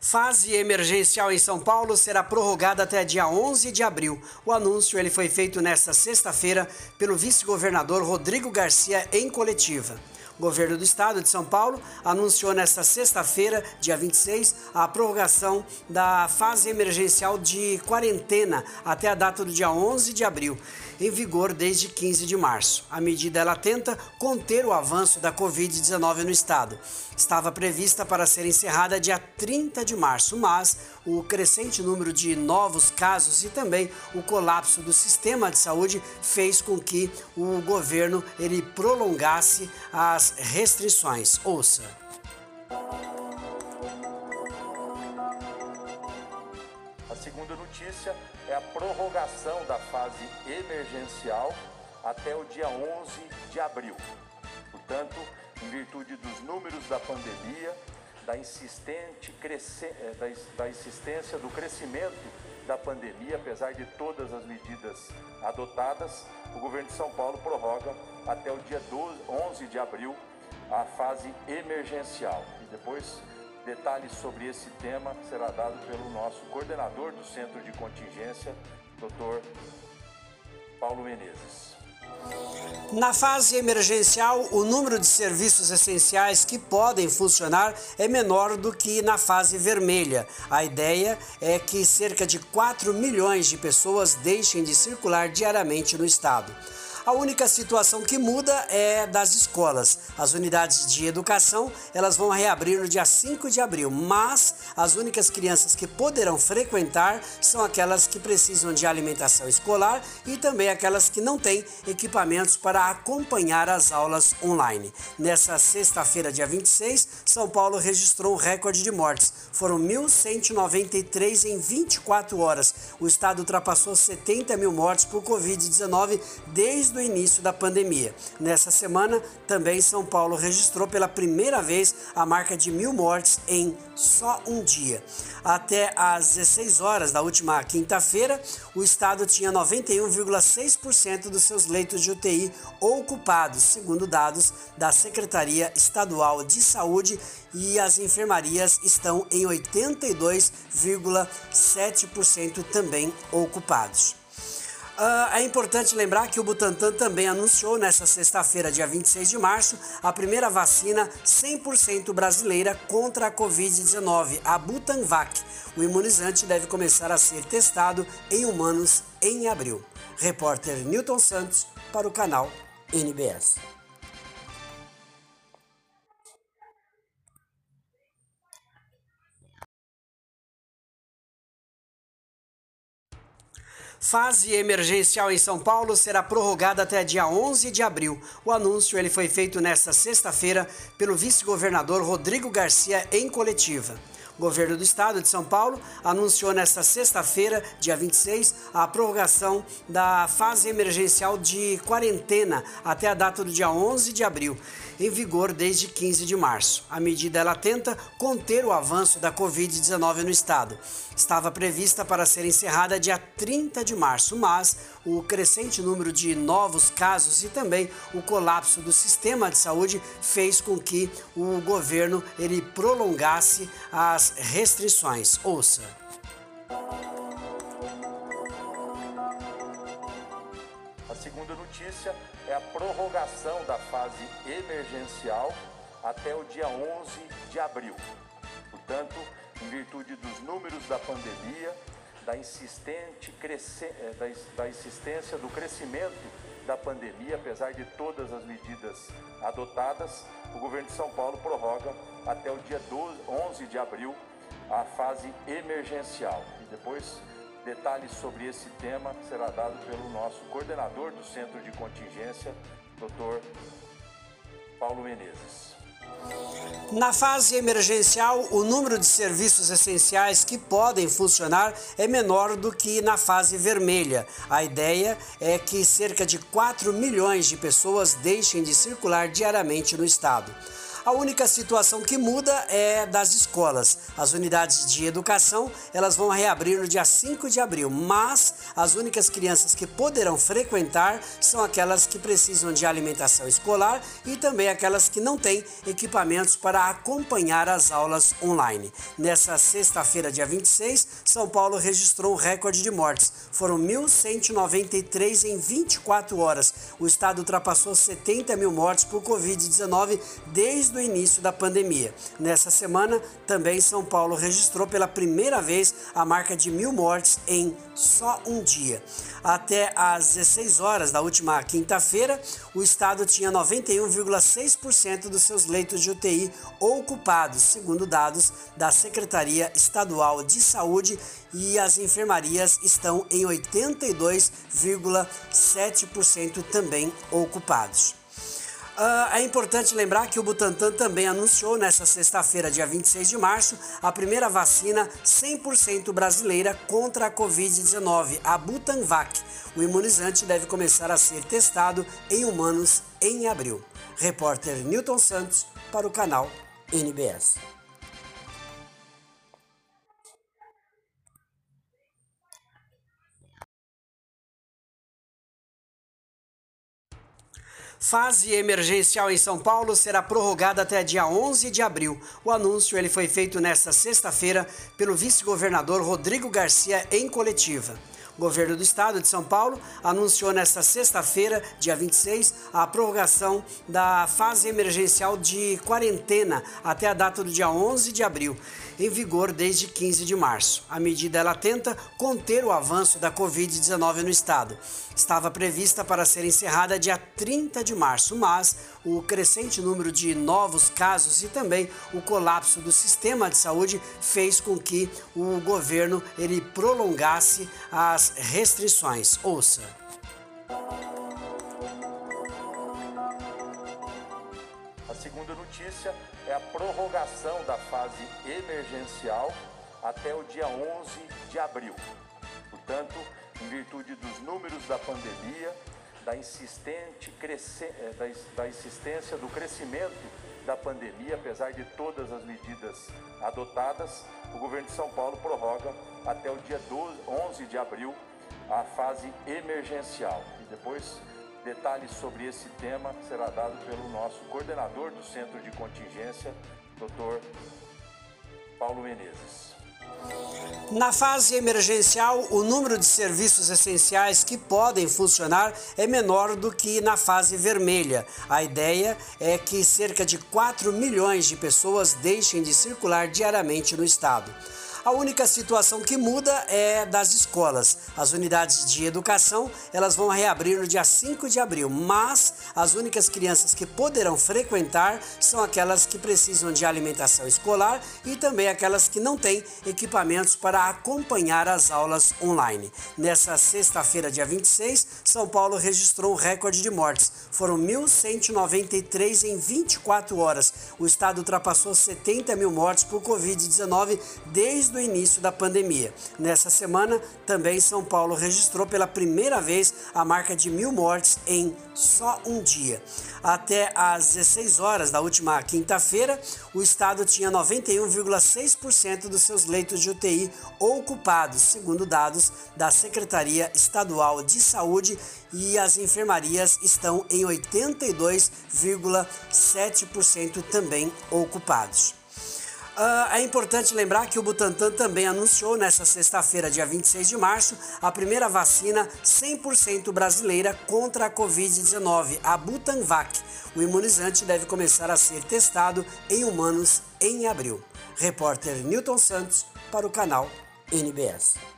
Fase emergencial em São Paulo será prorrogada até dia 11 de abril. O anúncio ele foi feito nesta sexta-feira pelo vice-governador Rodrigo Garcia em coletiva. Governo do estado de São Paulo anunciou nesta sexta-feira, dia 26, a prorrogação da fase emergencial de quarentena até a data do dia 11 de abril, em vigor desde 15 de março. A medida ela tenta conter o avanço da Covid-19 no estado. Estava prevista para ser encerrada dia 30 de março, mas o crescente número de novos casos e também o colapso do sistema de saúde fez com que o governo ele prolongasse as restrições. Ouça. A segunda notícia é a prorrogação da fase emergencial até o dia 11 de abril. Portanto, em virtude dos números da pandemia, da, insistente eh, da insistência do crescimento da pandemia, apesar de todas as medidas adotadas, o governo de São Paulo prorroga até o dia 12, 11 de abril a fase emergencial. E depois, detalhes sobre esse tema será dado pelo nosso coordenador do Centro de Contingência, Dr. Paulo Menezes. Na fase emergencial, o número de serviços essenciais que podem funcionar é menor do que na fase vermelha. A ideia é que cerca de 4 milhões de pessoas deixem de circular diariamente no estado. A única situação que muda é das escolas. As unidades de educação, elas vão reabrir no dia 5 de abril, mas as únicas crianças que poderão frequentar são aquelas que precisam de alimentação escolar e também aquelas que não têm equipamentos para acompanhar as aulas online. Nessa sexta-feira, dia 26, São Paulo registrou um recorde de mortes. Foram 1.193 em 24 horas. O estado ultrapassou 70 mil mortes por Covid-19 desde do início da pandemia. Nessa semana, também São Paulo registrou pela primeira vez a marca de mil mortes em só um dia. Até às 16 horas da última quinta-feira, o estado tinha 91,6% dos seus leitos de UTI ocupados, segundo dados da Secretaria Estadual de Saúde, e as enfermarias estão em 82,7% também ocupados. Uh, é importante lembrar que o Butantan também anunciou nesta sexta-feira, dia 26 de março, a primeira vacina 100% brasileira contra a Covid-19, a Butanvac. O imunizante deve começar a ser testado em humanos em abril. Repórter Newton Santos para o canal NBS. Fase emergencial em São Paulo será prorrogada até dia 11 de abril. O anúncio ele foi feito nesta sexta-feira pelo vice-governador Rodrigo Garcia em coletiva. Governo do estado de São Paulo anunciou nesta sexta-feira, dia 26, a prorrogação da fase emergencial de quarentena até a data do dia 11 de abril, em vigor desde 15 de março. A medida ela tenta conter o avanço da Covid-19 no estado. Estava prevista para ser encerrada dia 30 de março, mas o crescente número de novos casos e também o colapso do sistema de saúde fez com que o governo ele prolongasse as restrições. Ouça. A segunda notícia é a prorrogação da fase emergencial até o dia 11 de abril. Portanto, em virtude dos números da pandemia, da, insistente eh, da insistência do crescimento da pandemia, apesar de todas as medidas adotadas, o governo de São Paulo prorroga até o dia 12, 11 de abril a fase emergencial. E depois, detalhes sobre esse tema será dado pelo nosso coordenador do Centro de Contingência, Dr. Paulo Menezes. Na fase emergencial, o número de serviços essenciais que podem funcionar é menor do que na fase vermelha. A ideia é que cerca de 4 milhões de pessoas deixem de circular diariamente no estado. A única situação que muda é das escolas. As unidades de educação, elas vão reabrir no dia 5 de abril, mas as únicas crianças que poderão frequentar são aquelas que precisam de alimentação escolar e também aquelas que não têm equipamentos para acompanhar as aulas online. Nessa sexta-feira, dia 26, São Paulo registrou um recorde de mortes. Foram 1.193 em 24 horas. O estado ultrapassou 70 mil mortes por Covid-19 desde o início da pandemia. Nessa semana, também São Paulo registrou pela primeira vez a marca de mil mortes em só um dia. Até às 16 horas da última quinta-feira, o estado tinha 91,6% dos seus leitos de UTI ocupados, segundo dados da Secretaria Estadual de Saúde, e as enfermarias estão em 82,7% também ocupados. Uh, é importante lembrar que o Butantan também anunciou nesta sexta-feira, dia 26 de março, a primeira vacina 100% brasileira contra a Covid-19, a Butanvac. O imunizante deve começar a ser testado em humanos em abril. Repórter Newton Santos para o canal NBS. Fase emergencial em São Paulo será prorrogada até dia 11 de abril. O anúncio ele foi feito nesta sexta-feira pelo vice-governador Rodrigo Garcia em coletiva. O governo do estado de São Paulo anunciou nesta sexta-feira, dia 26, a prorrogação da fase emergencial de quarentena até a data do dia 11 de abril, em vigor desde 15 de março. A medida ela tenta conter o avanço da Covid-19 no estado. Estava prevista para ser encerrada dia 30 de março, mas o crescente número de novos casos e também o colapso do sistema de saúde fez com que o governo ele prolongasse as restrições. Ouça. A segunda notícia é a prorrogação da fase emergencial até o dia 11 de abril. Portanto, em virtude dos números da pandemia, da, insistente eh, da insistência do crescimento da pandemia, apesar de todas as medidas adotadas, o governo de São Paulo prorroga até o dia 12, 11 de abril a fase emergencial. E depois, detalhes sobre esse tema será dado pelo nosso coordenador do Centro de Contingência, Dr. Paulo Menezes. Na fase emergencial, o número de serviços essenciais que podem funcionar é menor do que na fase vermelha. A ideia é que cerca de 4 milhões de pessoas deixem de circular diariamente no estado. A única situação que muda é das escolas. As unidades de educação, elas vão reabrir no dia 5 de abril, mas as únicas crianças que poderão frequentar são aquelas que precisam de alimentação escolar e também aquelas que não têm equipamentos para acompanhar as aulas online. Nessa sexta-feira, dia 26, São Paulo registrou um recorde de mortes. Foram 1.193 em 24 horas. O estado ultrapassou 70 mil mortes por Covid-19 desde o início da pandemia. Nessa semana, também São Paulo registrou pela primeira vez a marca de mil mortes em só um dia. Até às 16 horas da última quinta-feira, o estado tinha 91,6% dos seus leitos de UTI ocupados, segundo dados da Secretaria Estadual de Saúde, e as enfermarias estão em 82,7% também ocupados. Uh, é importante lembrar que o Butantan também anunciou nesta sexta-feira, dia 26 de março, a primeira vacina 100% brasileira contra a Covid-19, a Butanvac. O imunizante deve começar a ser testado em humanos em abril. Repórter Newton Santos para o canal NBS.